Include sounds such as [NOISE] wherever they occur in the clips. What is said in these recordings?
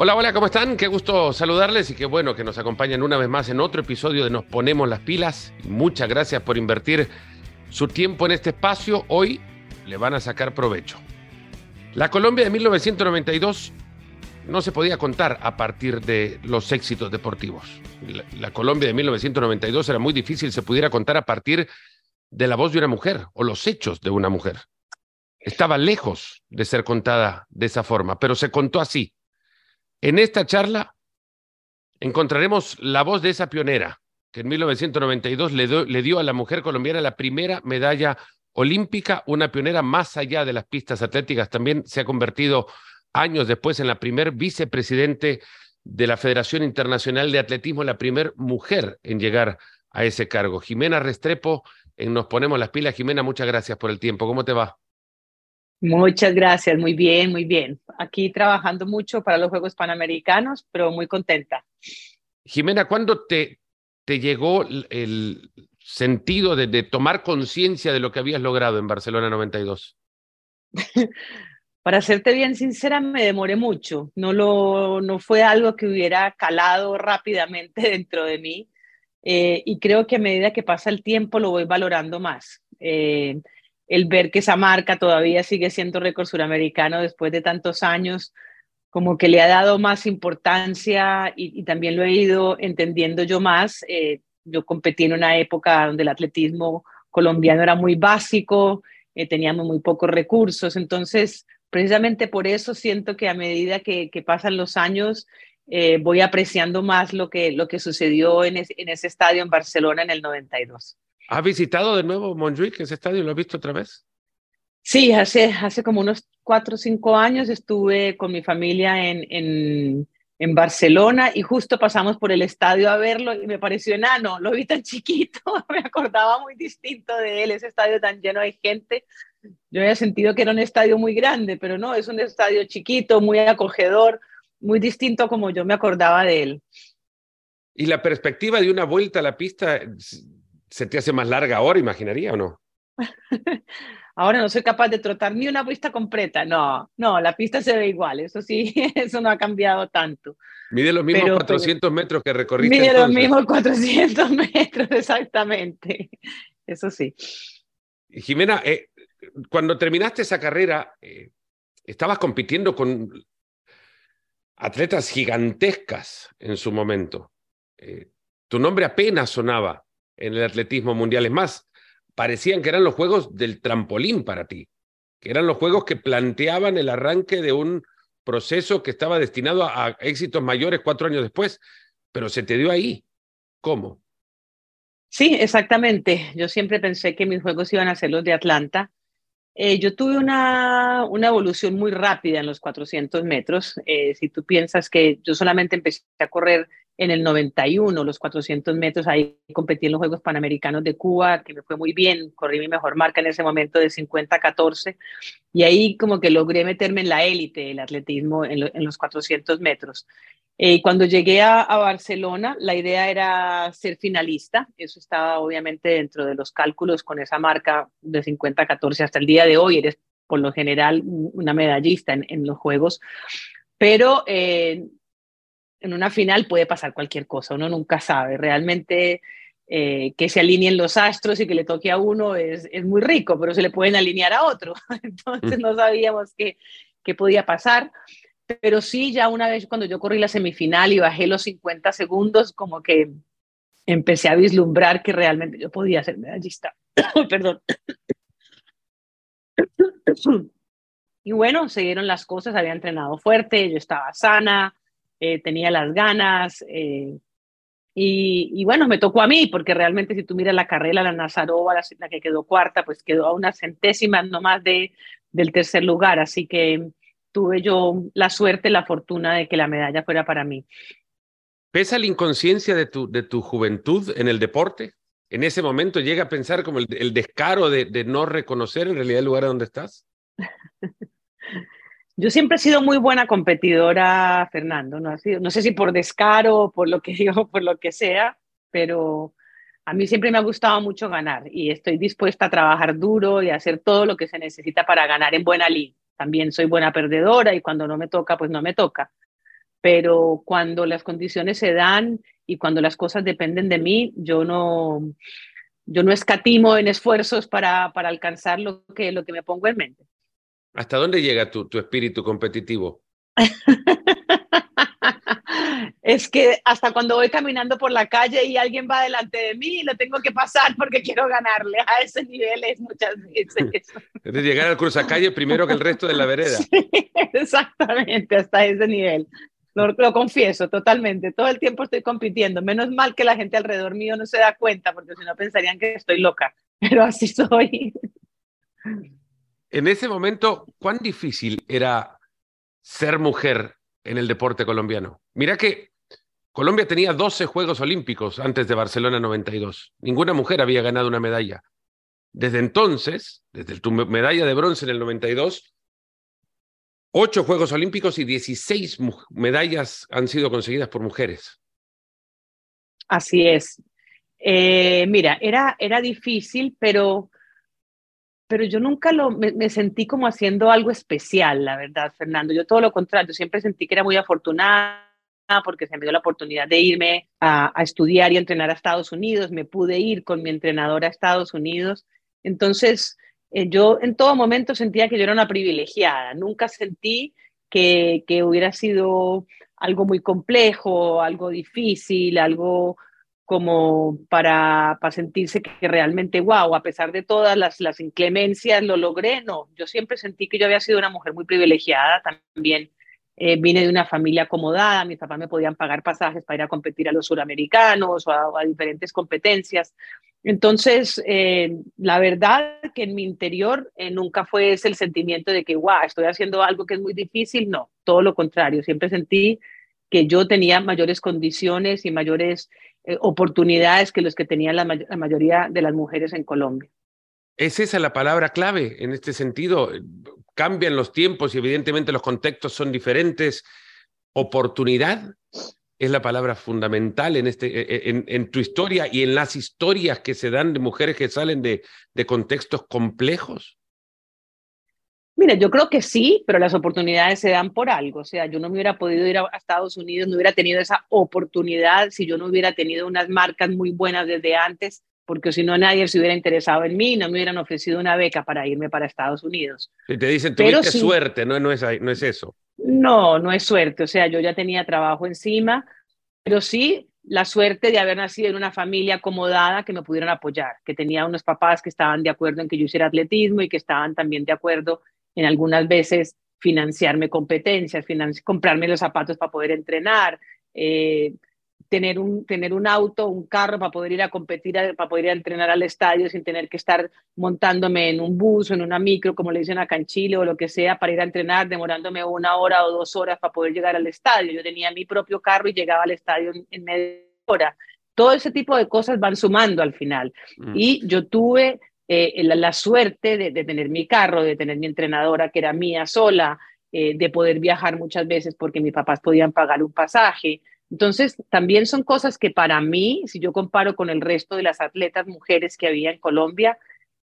Hola, hola, ¿cómo están? Qué gusto saludarles y qué bueno que nos acompañan una vez más en otro episodio de Nos Ponemos las Pilas. Muchas gracias por invertir su tiempo en este espacio. Hoy le van a sacar provecho. La Colombia de 1992 no se podía contar a partir de los éxitos deportivos. La, la, Colombia de 1992 era muy difícil, se pudiera contar a partir de la voz de una mujer o los hechos de una mujer. Estaba lejos de ser contada de esa forma, pero se contó así, en esta charla encontraremos la voz de esa pionera que en 1992 le, do, le, dio a la mujer colombiana la primera medalla olímpica, una pionera más allá de las pistas atléticas, también se ha convertido años después en la primer vicepresidente de la Federación Internacional de Atletismo, la primer mujer en llegar a ese cargo. Jimena Restrepo, en Nos Ponemos las Pilas. Jimena, muchas gracias por el tiempo. ¿Cómo te va? Muchas gracias, muy bien, muy bien. Aquí trabajando mucho para los Juegos Panamericanos, pero muy contenta. Jimena, ¿cuándo te, te llegó el sentido de, de tomar conciencia de lo que habías logrado en Barcelona 92? [LAUGHS] para serte bien sincera, me demoré mucho. No, lo, no fue algo que hubiera calado rápidamente [LAUGHS] dentro de mí. Eh, y creo que a medida que pasa el tiempo lo voy valorando más. Eh, el ver que esa marca todavía sigue siendo récord suramericano después de tantos años, como que le ha dado más importancia y, también lo he ido entendiendo yo más. Eh, yo competí en una época donde el atletismo colombiano era muy básico, eh, teníamos muy pocos recursos, entonces precisamente por eso siento que a medida que, pasan los años eh, voy apreciando más lo que, lo que sucedió en ese estadio en Barcelona en el 92. ¿Has visitado de nuevo Montjuic, ese estadio? ¿Lo has visto otra vez? Sí, hace, hace como unos cuatro o cinco años estuve con mi familia en, en, en, Barcelona y justo pasamos por el estadio a verlo y me pareció enano, lo vi tan chiquito, [LAUGHS] me acordaba muy distinto de él, ese estadio tan lleno de gente. Yo había sentido que era un estadio muy grande, pero no, es un estadio chiquito, muy acogedor, muy distinto a como yo me acordaba de él. Y la perspectiva de una vuelta a la pista se te hace más larga ahora, imaginaría o no? [LAUGHS] ahora no soy capaz de trotar ni una pista completa. No, no, la pista se ve igual, eso sí, [LAUGHS] eso no ha cambiado tanto. Mide los mismos pero, 400 pero, metros que recorriste. Mide entonces. los mismos 400 [LAUGHS] metros, exactamente. Eso sí. Jimena, eh, cuando terminaste esa carrera, eh, estabas compitiendo con atletas gigantescas en su momento. Eh, tu nombre apenas sonaba en el atletismo mundial. Es más, parecían que eran los juegos del trampolín para ti, que eran los juegos que planteaban el arranque de un proceso que estaba destinado a, a éxitos mayores cuatro años después, pero se te dio ahí. ¿Cómo? Sí, exactamente. Yo siempre pensé que mis juegos iban a ser los de Atlanta. Eh, yo tuve una, una, evolución muy rápida en los 400 metros. Eh, si tú piensas que yo solamente empecé a correr en el 91, los 400 metros, ahí competí en los Juegos Panamericanos de Cuba, que me fue muy bien, corrí mi mejor marca en ese momento de 50-14, y ahí como que logré meterme en la élite del atletismo en, lo, en, los 400 metros. Eh, cuando llegué a, a, Barcelona, la idea era ser finalista, eso estaba obviamente dentro de los cálculos con esa marca de 50-14 hasta el día de hoy, eres por lo general una medallista en, en los Juegos, pero eh, en una final puede pasar cualquier cosa, uno nunca sabe. Realmente eh, que se alineen los astros y que le toque a uno es, es, muy rico, pero se le pueden alinear a otro. [LAUGHS] Entonces no sabíamos qué, qué podía pasar. Pero sí, ya una vez cuando yo corrí la semifinal y bajé los 50 segundos, como que empecé a vislumbrar que realmente yo podía ser medallista. [COUGHS] Perdón. [COUGHS] y bueno, siguieron las cosas, había entrenado fuerte, yo estaba sana, eh, tenía las ganas. Eh, y, y, bueno, me tocó a mí, porque realmente si tú miras la carrera, la Nazarova, la, la que quedó cuarta, pues quedó a unas centésimas nomás de, del tercer lugar. Así que tuve yo la suerte, la fortuna de que la medalla fuera para mí. ¿Pesa la inconsciencia de tu, de tu juventud en el deporte? ¿En ese momento llega a pensar como el, el descaro de, de no reconocer en realidad el lugar donde estás? [LAUGHS] Yo siempre he sido muy buena competidora, Fernando. No, no sé si por descaro, por lo que [LAUGHS] digo, por lo que sea, pero a mí siempre me ha gustado mucho ganar y estoy dispuesta a trabajar duro y a hacer todo lo que se necesita para ganar en buena línea. También soy buena perdedora y cuando no me toca, pues no me toca. pero cuando las condiciones se dan y cuando las cosas dependen de mí, yo no, yo no escatimo en esfuerzos para, para alcanzar lo que, lo que me pongo en mente. ¿Hasta dónde llega tu, tu espíritu competitivo? [LAUGHS] es que hasta cuando voy caminando por la calle y alguien va delante de mí, lo tengo que pasar porque quiero ganarle. A ese nivel es muchas veces. [LAUGHS] Es de llegar al calle primero que el resto de la vereda. [LAUGHS] exactamente, hasta ese nivel. Lo, lo, confieso totalmente. Todo el tiempo estoy compitiendo. Menos mal que la gente alrededor mío no se da cuenta, porque si no pensarían que estoy loca. Pero así soy. En ese momento, ¿cuán difícil era ser mujer en el deporte colombiano? Mira que Colombia tenía 12 Juegos Olímpicos antes de Barcelona 92. Ninguna mujer había ganado una medalla. Desde entonces, desde tu medalla de bronce en el 92, ocho Juegos Olímpicos y 16 medallas han sido conseguidas por mujeres. Así es. Eh, mira, era, era difícil, pero, pero yo nunca lo, me, sentí como haciendo algo especial, la verdad, Fernando. Yo todo lo contrario, siempre sentí que era muy afortunada porque se me dio la oportunidad de irme a, estudiar y entrenar a Estados Unidos, me pude ir con mi entrenador a Estados Unidos. Entonces, eh, yo en todo momento sentía que yo era una privilegiada, nunca sentí que hubiera sido algo muy complejo, algo difícil, algo como para, para sentirse que realmente, wow, a pesar de todas las, las inclemencias, lo logré. No, yo siempre sentí que yo había sido una mujer muy privilegiada también eh, vine de una familia acomodada, mis papás me podían pagar pasajes para ir a competir a los suramericanos o a, diferentes competencias. Entonces, eh, la verdad que en mi interior eh, nunca fue ese el sentimiento de que, wow, estoy haciendo algo que es muy difícil. No, todo lo contrario. Siempre sentí que yo tenía mayores condiciones y mayores oportunidades que los que tenían la mayoría de las mujeres en Colombia. ¿Es esa la palabra clave en este sentido? cambian los tiempos y evidentemente los contextos son diferentes. Oportunidad es la palabra fundamental en, este, e, e, en, tu historia y en las historias que se dan de mujeres que salen de contextos complejos. Mira, yo creo que sí, pero las oportunidades se dan por algo. O sea, yo no me hubiera podido ir a Estados Unidos, no hubiera tenido esa oportunidad si yo no hubiera tenido unas marcas muy buenas desde antes porque si no nadie se hubiera interesado en mí, no me hubieran ofrecido una beca para irme para Estados Unidos. Y te dicen, tuviste suerte, ¿no? No, es, no es eso. No, no es suerte, o sea, yo ya tenía trabajo encima, pero sí la suerte de haber nacido en una familia acomodada que me pudieron apoyar, que tenía unos papás que estaban de acuerdo en que yo hiciera atletismo y que estaban también de acuerdo en algunas veces financiarme competencias, comprarme los zapatos para poder entrenar, eh, tener un, tener un auto, un carro para poder ir a competir, para poder ir a entrenar al estadio sin tener que estar montándome en un bus o en una micro, como le dicen acá en Chile o lo que sea, para ir a entrenar, demorándome una hora o dos horas para poder llegar al estadio. Yo tenía mi propio carro y llegaba al estadio en, media hora. Todo ese tipo de cosas van sumando al final. Mm. Y yo tuve eh, la, suerte de, tener mi carro, de tener mi entrenadora que era mía sola, eh, de poder viajar muchas veces porque mis papás podían pagar un pasaje, entonces, también son cosas que para mí, si yo comparo con el resto de las atletas mujeres que había en Colombia,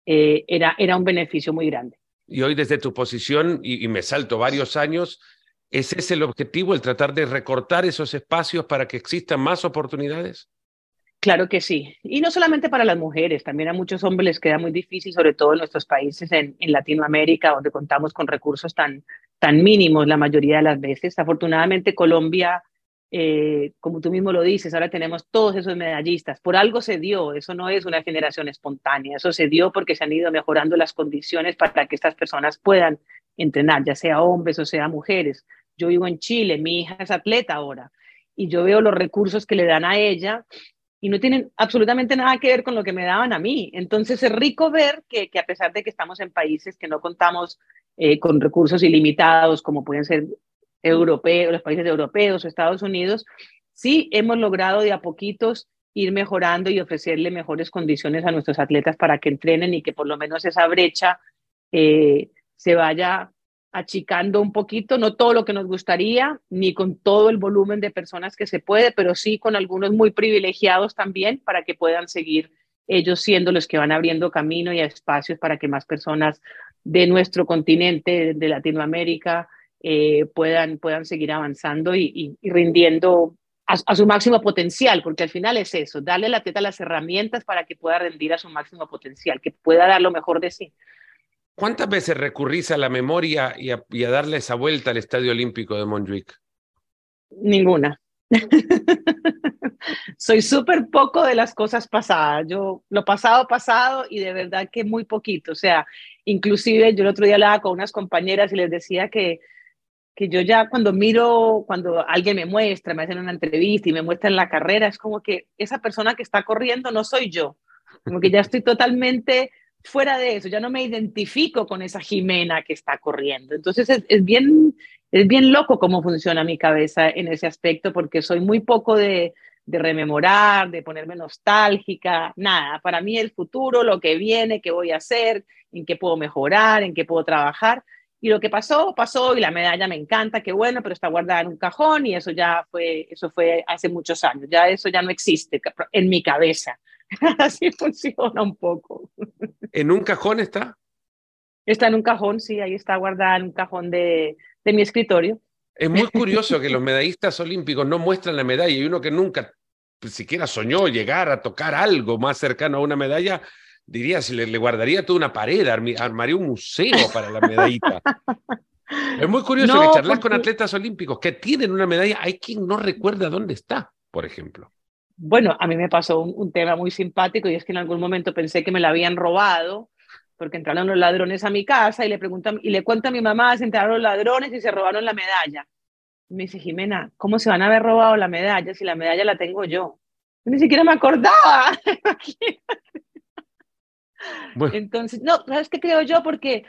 eh, era, era un beneficio muy grande. Y hoy desde tu posición, y, me salto varios años, ¿ese es el objetivo, el tratar de recortar esos espacios para que existan más oportunidades? Claro que sí. Y no solamente para las mujeres, también a muchos hombres les queda muy difícil, sobre todo en nuestros países en, Latinoamérica, donde contamos con recursos tan, tan mínimos la mayoría de las veces. Afortunadamente, Colombia eh, como tú mismo lo dices, ahora tenemos todos esos medallistas. Por algo se dio, eso no es una generación espontánea, eso se dio porque se han ido mejorando las condiciones para que estas personas puedan entrenar, ya sea hombres o sea mujeres. Yo vivo en Chile, mi hija es atleta ahora y yo veo los recursos que le dan a ella y no tienen absolutamente nada que ver con lo que me daban a mí. Entonces es rico ver que, que a pesar de que estamos en países que no contamos eh, con recursos ilimitados, como pueden ser europeos, los países europeos, Estados Unidos, sí hemos logrado de a poquitos ir mejorando y ofrecerle mejores condiciones a nuestros atletas para que entrenen y que por lo menos esa brecha eh, se vaya achicando un poquito, no todo lo que nos gustaría, ni con todo el volumen de personas que se puede, pero sí con algunos muy privilegiados también para que puedan seguir ellos siendo los que van abriendo camino y espacios para que más personas de nuestro continente, de Latinoamérica, eh, puedan, puedan seguir avanzando y, rindiendo a, su máximo potencial, porque al final es eso, darle a la atleta las herramientas para que pueda rendir a su máximo potencial, que pueda dar lo mejor de sí. ¿Cuántas veces recurrís a la memoria y a, darle esa vuelta al Estadio Olímpico de Montjuic? Ninguna. [LAUGHS] Soy súper poco de las cosas pasadas. Yo lo pasado, pasado y de verdad que muy poquito. O sea, inclusive yo el otro día hablaba con unas compañeras y les decía que, que yo ya cuando miro, cuando alguien me muestra, me hacen una entrevista y me muestran la carrera, es como que esa persona que está corriendo no soy yo. Como que ya estoy totalmente fuera de eso, ya no me identifico con esa Jimena que está corriendo. Entonces es, bien, es bien loco cómo funciona mi cabeza en ese aspecto, porque soy muy poco de, de rememorar, de ponerme nostálgica, nada. Para mí el futuro, lo que viene, qué voy a hacer, en qué puedo mejorar, en qué puedo trabajar. Y lo que pasó, pasó y la medalla me encanta, qué bueno, pero está guardada en un cajón y eso ya fue, eso fue hace muchos años, ya eso ya no existe en mi cabeza. [LAUGHS] Así funciona un poco. ¿En un cajón está? Está en un cajón, sí, ahí está guardada en un cajón de, de mi escritorio. Es muy curioso que los medallistas olímpicos no muestran la medalla y uno que nunca siquiera soñó llegar a tocar algo más cercano a una medalla, diría, si le, guardaría toda una pared, armaría un museo para la medallita. [LAUGHS] es muy curioso que charlas con atletas olímpicos que tienen una medalla, hay quien no recuerda dónde está, por ejemplo. Bueno, a mí me pasó un, tema muy simpático y es que en algún momento pensé que me la habían robado porque entraron los ladrones a mi casa y le preguntan y le cuento a mi mamá, se entraron los ladrones y se robaron la medalla. me dice, Jimena, ¿cómo se van a haber robado la medalla si la medalla la tengo yo? ni siquiera me acordaba. [LAUGHS] Entonces, no, ¿sabes qué creo yo? Porque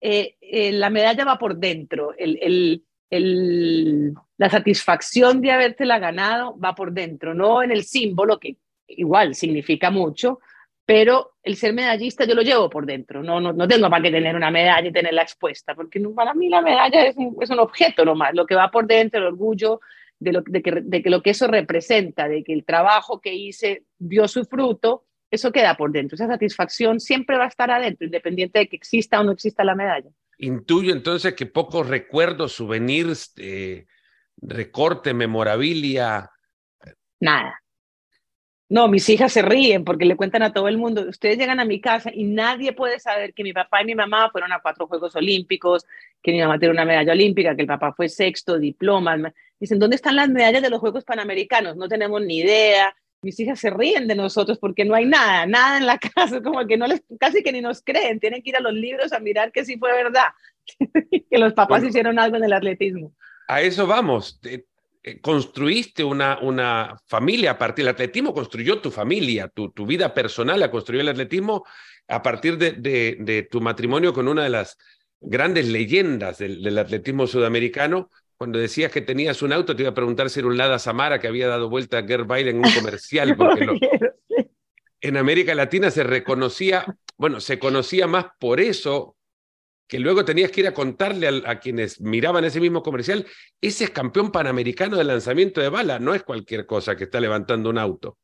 eh, eh, la medalla va por dentro, el, el, la satisfacción de habértela ganado va por dentro, no en el símbolo, que igual significa mucho, pero el ser medallista yo lo llevo por dentro, no, no, no tengo para qué tener una medalla y tenerla expuesta, porque para mí la medalla es un, es un objeto nomás, lo que va por dentro, el orgullo de, lo, de, que, de que lo que eso representa, de que el trabajo que hice dio su fruto, eso queda por dentro, esa satisfacción siempre va a estar adentro, independiente de que exista o no exista la medalla. Intuyo entonces que pocos recuerdos, souvenirs, recorte, memorabilia. Nada. No, mis hijas se ríen porque le cuentan a todo el mundo, ustedes llegan a mi casa y nadie puede saber que mi papá y mi mamá fueron a cuatro Juegos Olímpicos, que mi mamá tiene una medalla olímpica, que el papá fue sexto, diplomas. Dicen, ¿dónde están las medallas de los Juegos Panamericanos? No tenemos ni idea. Mis hijas se ríen de nosotros porque no hay nada, nada en la [LAUGHS] casa, como que no les, casi que ni nos creen, tienen que ir a los libros a mirar que sí fue verdad, [LAUGHS] que los papás hicieron algo en el atletismo a eso vamos. Eh, construiste una, una familia a partir del atletismo, construyó tu familia, tu, tu vida personal la construyó el atletismo a partir de, de, tu matrimonio con una de las grandes leyendas del, atletismo sudamericano. Cuando decías que tenías un auto, te iba a preguntar si era un Lada Samara que había dado vuelta a Gerd Biden en un comercial, [LAUGHS] porque en América Latina se reconocía, bueno, se conocía más por eso que luego tenías que ir a contarle a, quienes miraban ese mismo comercial, ese es campeón panamericano de lanzamiento de bala, no es cualquier cosa que está levantando un auto.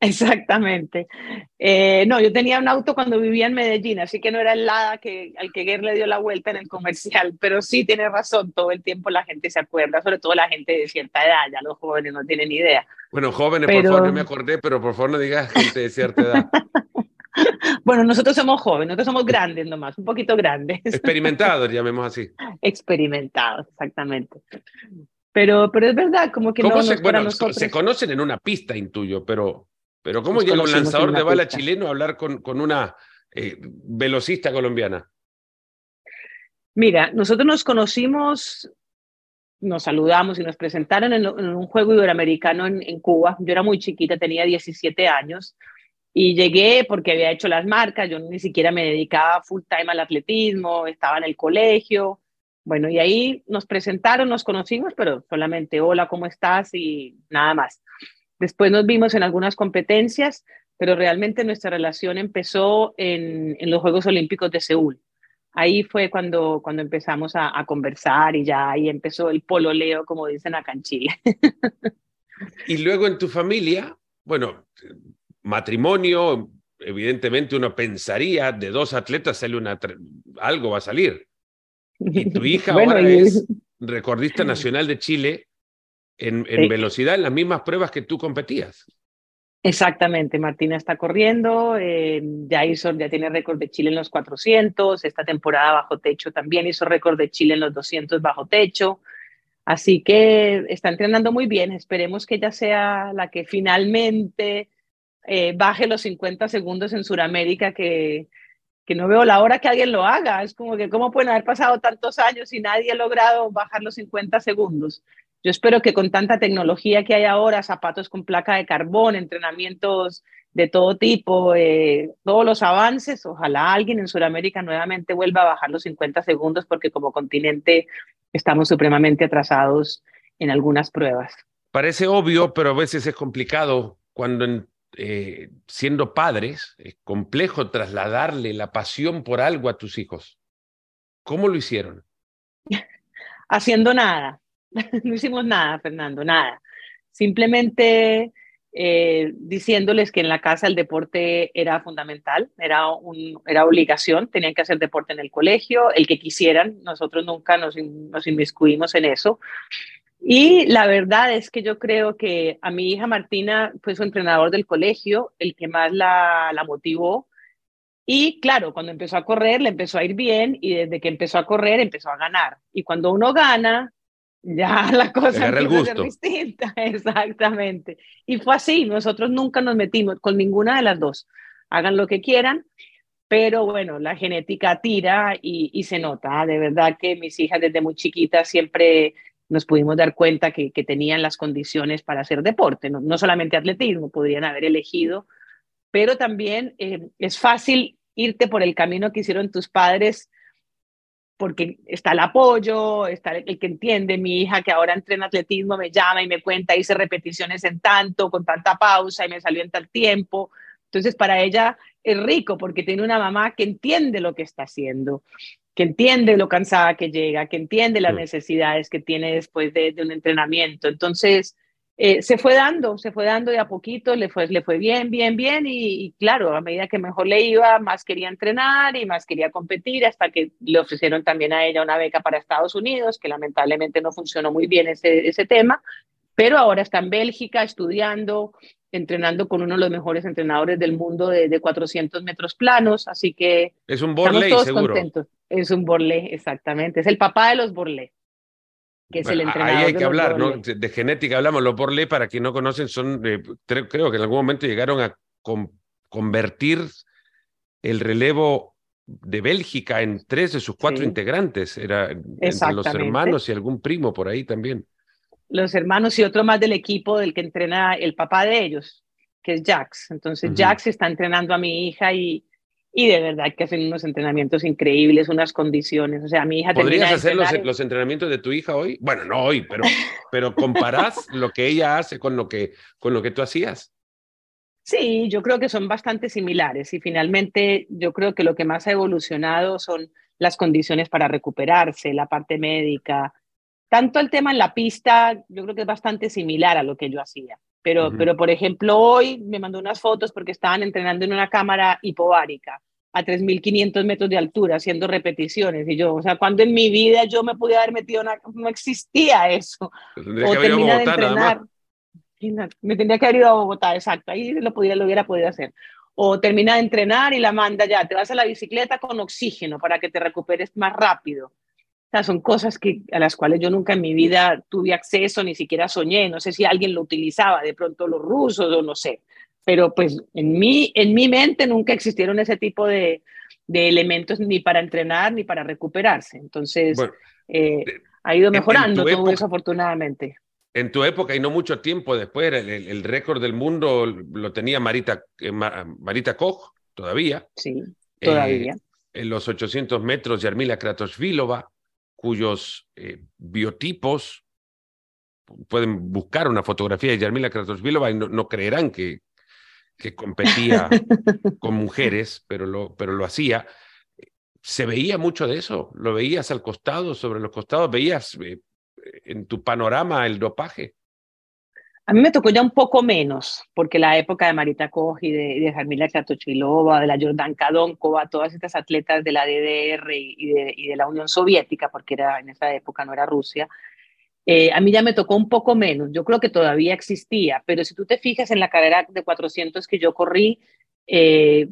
Exactamente. Eh, no, yo tenía un auto cuando vivía en Medellín, así que no era el Lada que, al que Guerre le dio la vuelta en el comercial, [LAUGHS] pero sí tiene razón, todo el tiempo la gente se acuerda, sobre todo la gente de cierta edad, ya los jóvenes no tienen idea. Bueno, jóvenes, por favor, no me acordé, pero por favor no digas gente de cierta edad. [LAUGHS] Bueno, nosotros somos jóvenes, nosotros somos grandes nomás, un poquito grandes. [LAUGHS] Experimentados, llamemos así. Experimentados, exactamente. Pero, pero es verdad, como que no, se, bueno, se conocen en una pista, intuyo, pero, pero ¿cómo llega un lanzador de bala chileno a hablar con, con una eh, velocista colombiana? Mira, nosotros nos conocimos, nos saludamos y nos presentaron en, un juego iberoamericano en, en, Cuba. Yo era muy chiquita, tenía 17 años. Y llegué porque había hecho las marcas, yo ni siquiera me dedicaba full time al atletismo, estaba en el colegio. Bueno, y ahí nos presentaron, nos conocimos, pero solamente hola, ¿cómo estás? y nada más. Después nos vimos en algunas competencias, pero realmente nuestra relación empezó en, en los Juegos Olímpicos de Seúl. Ahí fue cuando, cuando empezamos a, a conversar y ya ahí empezó el pololeo, como dicen acá en Chile. [LAUGHS] y luego en tu familia, bueno, matrimonio, evidentemente uno pensaría, de dos atletas sale una, algo va a salir. Y tu hija [LAUGHS] ahora es recordista nacional de Chile en, velocidad, en las mismas pruebas que tú competías. Exactamente, Martina está corriendo, eh, ya hizo, ya tiene récord de Chile en los 400, esta temporada bajo techo también hizo récord de Chile en los 200 bajo techo, así que está entrenando muy bien, esperemos que ella sea la que finalmente eh, baje los 50 segundos en Sudamérica, que, que no veo la hora que alguien lo haga, es como que cómo pueden haber pasado tantos años y nadie ha logrado bajar los 50 segundos. Yo espero que con tanta tecnología que hay ahora, zapatos con placa de carbón, entrenamientos de todo tipo, eh, todos los avances, ojalá alguien en Sudamérica nuevamente vuelva a bajar los 50 segundos porque como continente estamos supremamente atrasados en algunas pruebas. Parece obvio, pero a veces es complicado cuando eh, siendo padres es complejo trasladarle la pasión por algo a tus hijos. ¿Cómo lo hicieron? [LAUGHS] Haciendo nada [LAUGHS] no hicimos nada, Fernando, nada. Simplemente eh, diciéndoles que en la casa el deporte era fundamental, era, un, era obligación, tenían que hacer deporte en el colegio, el que quisieran, nosotros nunca nos, nos inmiscuimos en eso. Y la verdad es que yo creo que a mi hija Martina fue su entrenador del colegio, el que más la, la motivó. Y claro, cuando empezó a correr, le empezó a ir bien y desde que empezó a correr, empezó a ganar. Y cuando uno gana, ya [LAUGHS] la cosa a ser distinta, [LAUGHS] exactamente. Y fue así, nosotros nunca nos metimos con ninguna de las dos. Hagan lo que quieran, pero bueno, la genética tira y, se nota. De verdad que mis hijas desde muy chiquitas siempre nos pudimos dar cuenta que, tenían las condiciones para hacer deporte, no, solamente atletismo, podrían haber elegido, pero también eh, es fácil irte por el camino que hicieron tus padres porque está el apoyo, está el, que entiende, mi hija que ahora entrena atletismo me llama y me cuenta, hice repeticiones en tanto, con tanta pausa y me salió en tal tiempo. Entonces, para ella es rico porque tiene una mamá que entiende lo que está haciendo, que entiende lo cansada que llega, que entiende las necesidades que tiene después de, de un entrenamiento. Entonces, eh, se fue dando, se fue dando de a poquito, le fue, le fue bien, bien, bien y, claro, a medida que mejor le iba, más quería entrenar y más quería competir hasta que le ofrecieron también a ella una beca para Estados Unidos, que lamentablemente no funcionó muy bien ese, ese tema, pero ahora está en Bélgica estudiando, entrenando con uno de los mejores entrenadores del mundo de, de 400 metros planos, así que... Es un Borley, seguro. Contentos. Es un Borlé, exactamente, es el papá de los Borlé que es el entrenador. Ahí hay que hablar, ¿no? De genética hablamos. Los Borlé, para quien no conocen, son, eh, creo que en algún momento llegaron a convertir el relevo de Bélgica en tres de sus cuatro integrantes. Era entre los hermanos y algún primo por ahí también. Los hermanos y otro más del equipo del que entrena el papá de ellos, que es Jax. Entonces, Jax está entrenando a mi hija y, y de verdad que hacen unos entrenamientos increíbles, unas condiciones. O sea, mi hija ¿Podrías hacer los, los, entrenamientos de tu hija hoy? Bueno, no hoy, pero, pero comparás [LAUGHS] lo que ella hace con lo que, con lo que tú hacías. Sí, yo creo que son bastante similares y finalmente yo creo que lo que más ha evolucionado son las condiciones para recuperarse, la parte médica. Tanto el tema en la pista, yo creo que es bastante similar a lo que yo hacía. Pero, pero, por ejemplo, hoy me mandó unas fotos porque estaban entrenando en una cámara hipovárica a 3.500 metros de altura haciendo repeticiones. Y yo, o sea, cuando en mi vida yo me pude haber metido, una, no existía eso. O termina de entrenar. Me tendría que haber ido a Bogotá, exacto. Ahí lo, pudiera, lo hubiera podido hacer. O termina de entrenar y la manda ya, te vas a la bicicleta con oxígeno para que te recuperes más rápido son cosas que, a las cuales yo nunca en mi vida tuve acceso, ni siquiera soñé. No sé si alguien lo utilizaba, de pronto los rusos o no sé. Pero pues en mi, en mi mente nunca existieron ese tipo de, de elementos ni para entrenar ni para recuperarse. Entonces, eh, ha ido mejorando todo eso afortunadamente. En tu época y no mucho tiempo después, el, el, récord del mundo lo tenía Marita, eh, Marita Koch todavía. Sí, todavía. Eh, en los 800 metros, Yarmila Kratosvilova cuyos eh, biotipos pueden buscar una fotografía de Yarmila Kratosvilova y no, creerán que, que competía [LAUGHS] con mujeres, pero lo, pero lo hacía. ¿Se veía mucho de eso? ¿Lo veías al costado, sobre los costados? ¿Veías eh, en tu panorama el dopaje? A mí me tocó ya un poco menos, porque la época de Marita Koch y de, de Jarmila Kratochvilova, de la Jordan Kadonkova, todas estas atletas de la DDR y de, y de, la Unión Soviética, porque era en esa época no era Rusia, eh, a mí ya me tocó un poco menos. Yo creo que todavía existía, pero si tú te fijas en la carrera de 400 que yo corrí, eh,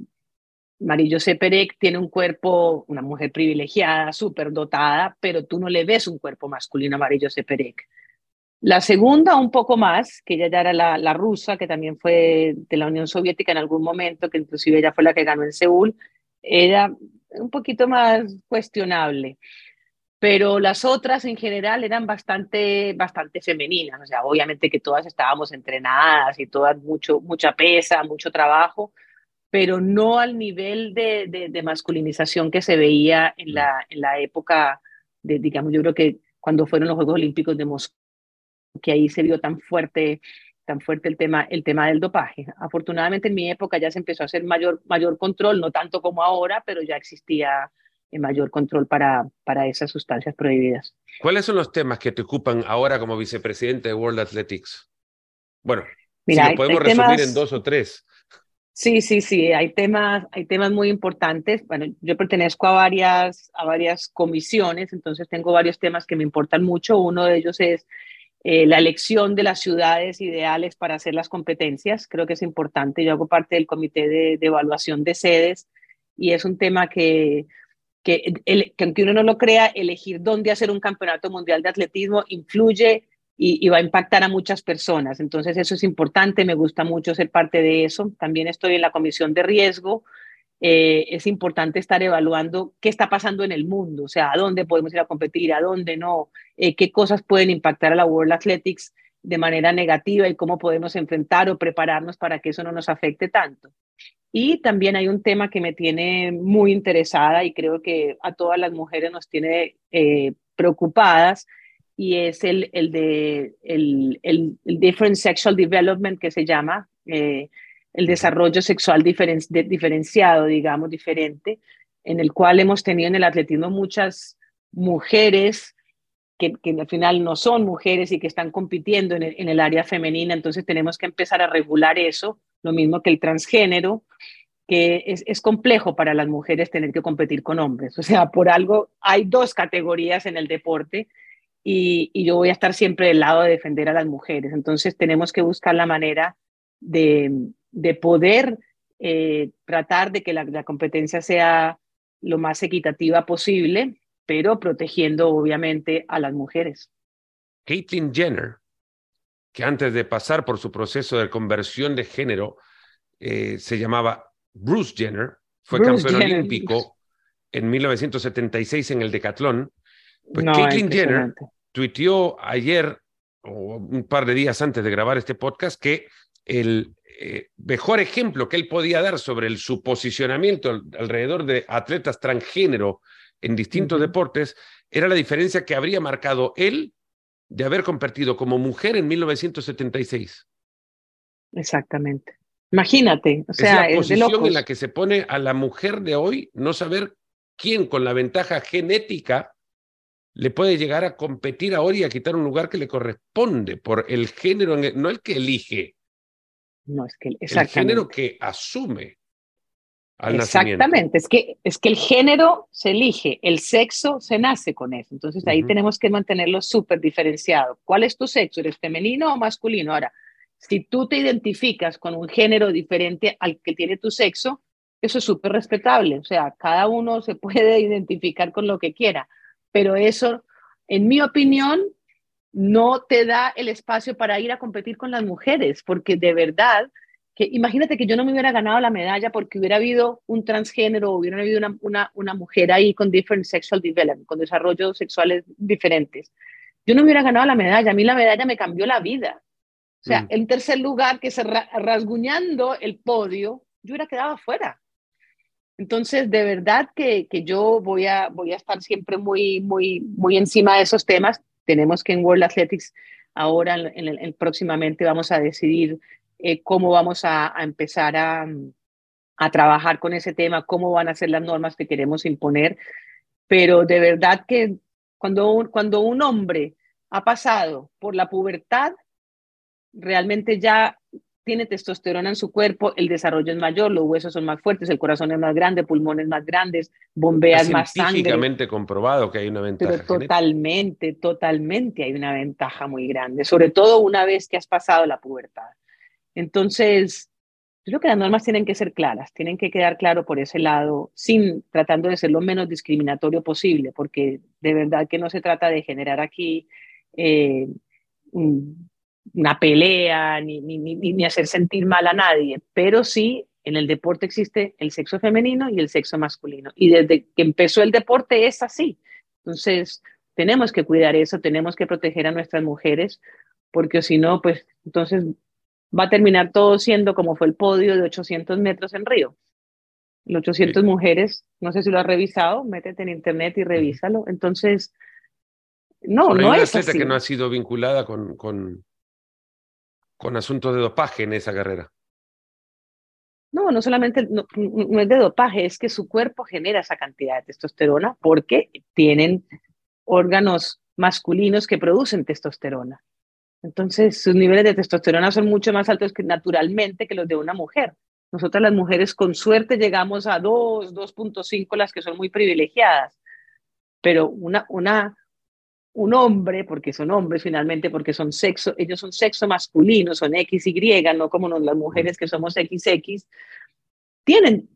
Marillo Seperek tiene un cuerpo, una mujer privilegiada, súper dotada, pero tú no le ves un cuerpo masculino a Marillo Seperek. La segunda, un poco más, que ella ya era la, la, rusa, que también fue de la Unión Soviética en algún momento, que inclusive ella fue la que ganó en Seúl, era un poquito más cuestionable. Pero las otras en general eran bastante, bastante femeninas. O sea, obviamente que todas estábamos entrenadas y todas mucho, mucha pesa, mucho trabajo, pero no al nivel de, de, de masculinización que se veía en la, en la época de, digamos, yo creo que cuando fueron los Juegos Olímpicos de Moscú que ahí se vio tan fuerte tan fuerte el tema, el tema del dopaje. Afortunadamente en mi época ya se empezó a hacer mayor, mayor control, no tanto como ahora, pero ya existía mayor control para, para esas sustancias prohibidas. ¿Cuáles son los temas que te ocupan ahora como vicepresidente de World Athletics? Bueno, Mira, si lo podemos resumir temas, en dos o tres. Sí, sí, sí, hay temas, hay temas muy importantes. Bueno, yo pertenezco a varias, a varias comisiones, entonces tengo varios temas que me importan mucho. Uno de ellos es eh, la elección de las ciudades ideales para hacer las competencias. Creo que es importante. Yo hago parte del comité de, de evaluación de sedes y es un tema que, que, el, que, aunque uno no lo crea, elegir dónde hacer un campeonato mundial de atletismo influye y, y, va a impactar a muchas personas. Entonces eso es importante, me gusta mucho ser parte de eso. También estoy en la comisión de riesgo eh, es importante estar evaluando qué está pasando en el mundo, o sea, a dónde podemos ir a competir, a dónde no, eh, qué cosas pueden impactar a la World Athletics de manera negativa y cómo podemos enfrentar o prepararnos para que eso no nos afecte tanto. Y también hay un tema que me tiene muy interesada y creo que a todas las mujeres nos tiene eh, preocupadas y es el, el de el, el, el, Different Sexual Development que se llama, eh, el desarrollo sexual diferen, de, diferenciado, digamos, diferente, en el cual hemos tenido en el atletismo muchas mujeres que, que al final no son mujeres y que están compitiendo en el, en el, área femenina, entonces tenemos que empezar a regular eso, lo mismo que el transgénero, que es, es complejo para las mujeres tener que competir con hombres. O sea, por algo hay dos categorías en el deporte y, y yo voy a estar siempre del lado de defender a las mujeres, entonces tenemos que buscar la manera de, de poder eh, tratar de que la, la, competencia sea lo más equitativa posible, pero protegiendo obviamente a las mujeres. Caitlyn Jenner, que antes de pasar por su proceso de conversión de género, eh, se llamaba Bruce Jenner, fue Bruce campeón Jenner. olímpico en 1976 en el decatlón. Pues no, Caitlyn Jenner tuiteó ayer o un par de días antes de grabar este podcast que el eh, mejor ejemplo que él podía dar sobre el, su posicionamiento alrededor de atletas transgénero en distintos uh -huh. deportes era la diferencia que habría marcado él de haber competido como mujer en 1976. Exactamente. Imagínate, o sea, es la posición en la que se pone a la mujer de hoy no saber quién con la ventaja genética le puede llegar a competir ahora y a quitar un lugar que le corresponde por el género, no el que elige, no, es que el género que asume. Al exactamente, es que, es que el género se elige, el sexo se nace con eso. Entonces ahí uh -huh. tenemos que mantenerlo súper diferenciado. ¿Cuál es tu sexo? ¿Eres femenino o masculino? Ahora, si tú te identificas con un género diferente al que tiene tu sexo, eso es súper respetable. O sea, cada uno se [LAUGHS] puede identificar con lo que quiera, pero eso, en mi opinión, no te da el espacio para ir a competir con las mujeres, porque de verdad, que imagínate que yo no me hubiera ganado la medalla porque hubiera habido un transgénero, hubiera habido una, una, una mujer ahí con different sexual development, con desarrollos sexuales diferentes. Yo no me hubiera ganado la medalla, a mí la medalla me cambió la vida. O sea, mm. en tercer lugar, que se ra rasguñando el podio, yo hubiera quedado afuera. Entonces, de verdad que, que yo voy a, voy a estar siempre muy, muy, muy encima de esos temas tenemos que en World Athletics ahora, en el, en próximamente, vamos a decidir eh, cómo vamos a, a empezar a, a, trabajar con ese tema, cómo van a ser las normas que queremos imponer. Pero de verdad que cuando un, cuando un hombre ha pasado por la pubertad, realmente ya tiene testosterona en su cuerpo, el desarrollo es mayor, los huesos son más fuertes, el corazón es más grande, pulmones más grandes, bombeas más sangre. Científicamente comprobado que hay una ventaja. Pero totalmente, totalmente hay una ventaja muy grande, sobre todo una vez que has pasado la pubertad. Entonces, yo creo que las normas tienen que ser claras, tienen que quedar claro por ese lado, sin tratando de ser lo menos discriminatorio posible, porque de verdad que no se trata de generar aquí eh, una pelea ni, ni, ni, hacer sentir mal a nadie, pero sí en el deporte existe el sexo femenino y el sexo masculino. Y desde que empezó el deporte es así. Entonces, tenemos que cuidar eso, tenemos que proteger a nuestras mujeres, porque si no, pues entonces va a terminar todo siendo como fue el podio de 800 metros en Río. Los 800 mujeres, no sé si lo has revisado, métete en internet y revísalo. Entonces, no, no es atleta que no ha sido vinculada con, con, con asuntos de dopaje en esa carrera. No, no solamente no, es de dopaje, es que su cuerpo genera esa cantidad de testosterona porque tienen órganos masculinos que producen testosterona. Entonces, sus niveles de testosterona son mucho más altos que naturalmente que los de una mujer. Nosotras las mujeres con suerte llegamos a 2, 2.5 las que son muy privilegiadas, pero una, una, un hombre, porque son hombres finalmente, porque son sexo, ellos son sexo masculino, son XY, no como las mujeres que somos XX, tienen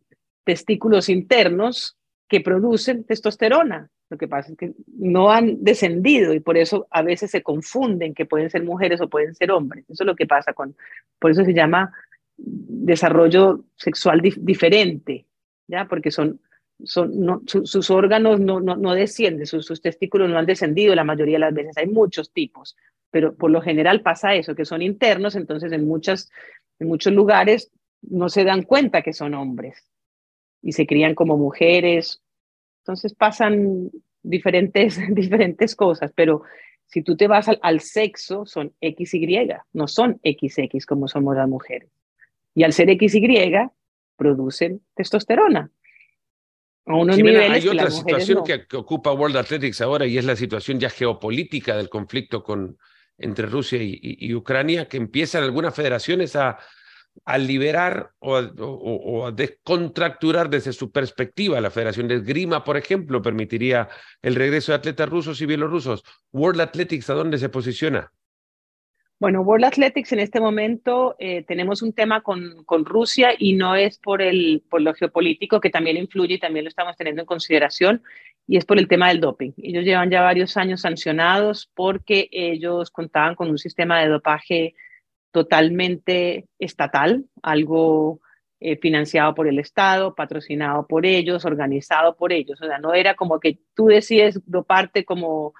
testículos internos que producen testosterona. Lo que pasa es que no han descendido y por eso a veces se confunden que pueden ser mujeres o pueden ser hombres. Eso es lo que pasa con, por eso se llama desarrollo sexual diferente, ¿ya? Porque son son, sus órganos no, no, no descienden, sus, sus, testículos no han descendido la mayoría de las veces. Hay muchos tipos, pero por lo general pasa eso, que son internos, entonces en, muchas, en muchos lugares no se dan cuenta que son hombres y se crían como mujeres. Entonces pasan diferentes, [LAUGHS] diferentes cosas, pero si tú te vas al, al sexo, son XY, no son XX como somos las mujeres. Y al ser XY, producen testosterona hay otra situación que, ocupa World Athletics ahora y es la situación ya geopolítica del conflicto con, entre Rusia y, Ucrania, que empiezan algunas federaciones a, a liberar o, a descontracturar desde su perspectiva. La Federación de Esgrima, por ejemplo, permitiría el regreso de atletas rusos y bielorrusos. World Athletics, ¿a dónde se posiciona? Bueno, World Athletics en este momento eh, tenemos un tema con, con, Rusia y no es por, el, por lo geopolítico, que también influye y también lo estamos teniendo en consideración, y es por el tema del doping. Ellos llevan ya varios años sancionados porque ellos contaban con un sistema de dopaje totalmente estatal, algo eh, financiado por el Estado, patrocinado por ellos, organizado por ellos. O sea, no era como que tú decides doparte como,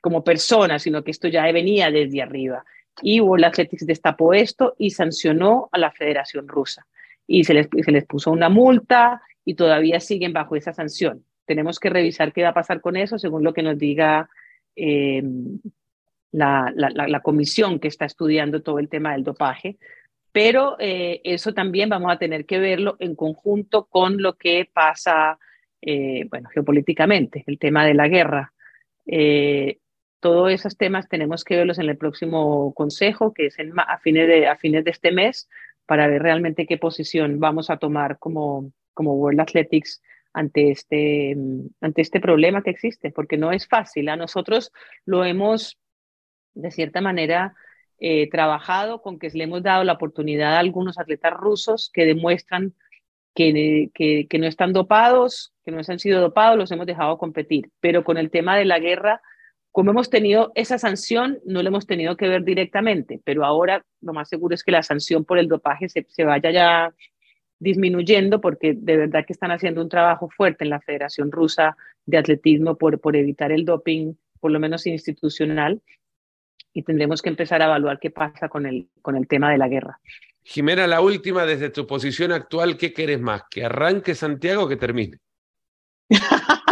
como persona, sino que esto ya venía desde arriba y World Athletics destapó esto y sancionó a la Federación Rusa. Y se les, se les puso una multa y todavía siguen bajo esa sanción. Tenemos que revisar qué va a pasar con eso según lo que nos diga eh, la, la, la, comisión que está estudiando todo el tema del dopaje. Pero eh, eso también vamos a tener que verlo en conjunto con lo que pasa, eh, bueno, geopolíticamente, el tema de la guerra. Todos esos temas tenemos que verlos en el próximo consejo, que es a, fines de, a fines de este mes, para ver realmente qué posición vamos a tomar como, como World Athletics ante este, ante este problema que existe, porque no es fácil. A nosotros lo hemos, de cierta manera, eh, trabajado con que le hemos dado la oportunidad a algunos atletas rusos que demuestran que, que, no están dopados, que no se han sido dopados, los hemos dejado competir. Pero con el tema de la guerra, como hemos tenido esa sanción, no lo hemos tenido que ver directamente, pero ahora lo más seguro es que la sanción por el dopaje se, vaya ya disminuyendo porque de verdad que están haciendo un trabajo fuerte en la Federación Rusa de Atletismo por, por evitar el doping, por lo menos institucional, y tendremos que empezar a evaluar qué pasa con el, con el tema de la guerra. Jimena, la última, desde tu posición actual, ¿qué quieres más? ¿Que arranque Santiago o que termine? [LAUGHS]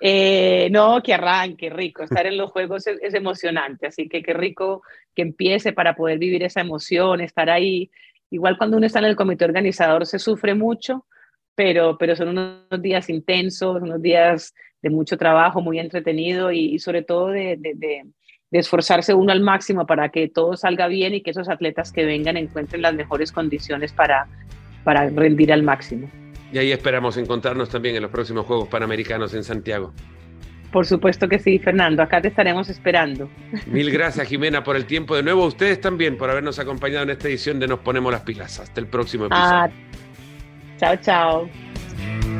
Eh, no, que arranque, rico. Estar en los juegos es, emocionante, así que qué rico que empiece para poder vivir esa emoción, estar ahí. Igual cuando uno está en el comité organizador se sufre mucho, pero, pero son unos días intensos, unos días de mucho trabajo, muy entretenido y, sobre todo de, esforzarse uno al máximo para que todo salga bien y que esos atletas que vengan encuentren las mejores condiciones para, para rendir al máximo. Y ahí esperamos encontrarnos también en los próximos Juegos Panamericanos en Santiago. Por supuesto que sí, Fernando. Acá te estaremos esperando. Mil [LAUGHS] gracias, Jimena, por el tiempo. De nuevo, a ustedes también por habernos acompañado en esta edición de Nos Ponemos las Pilas. Hasta el próximo episodio. Ah, chao, chao.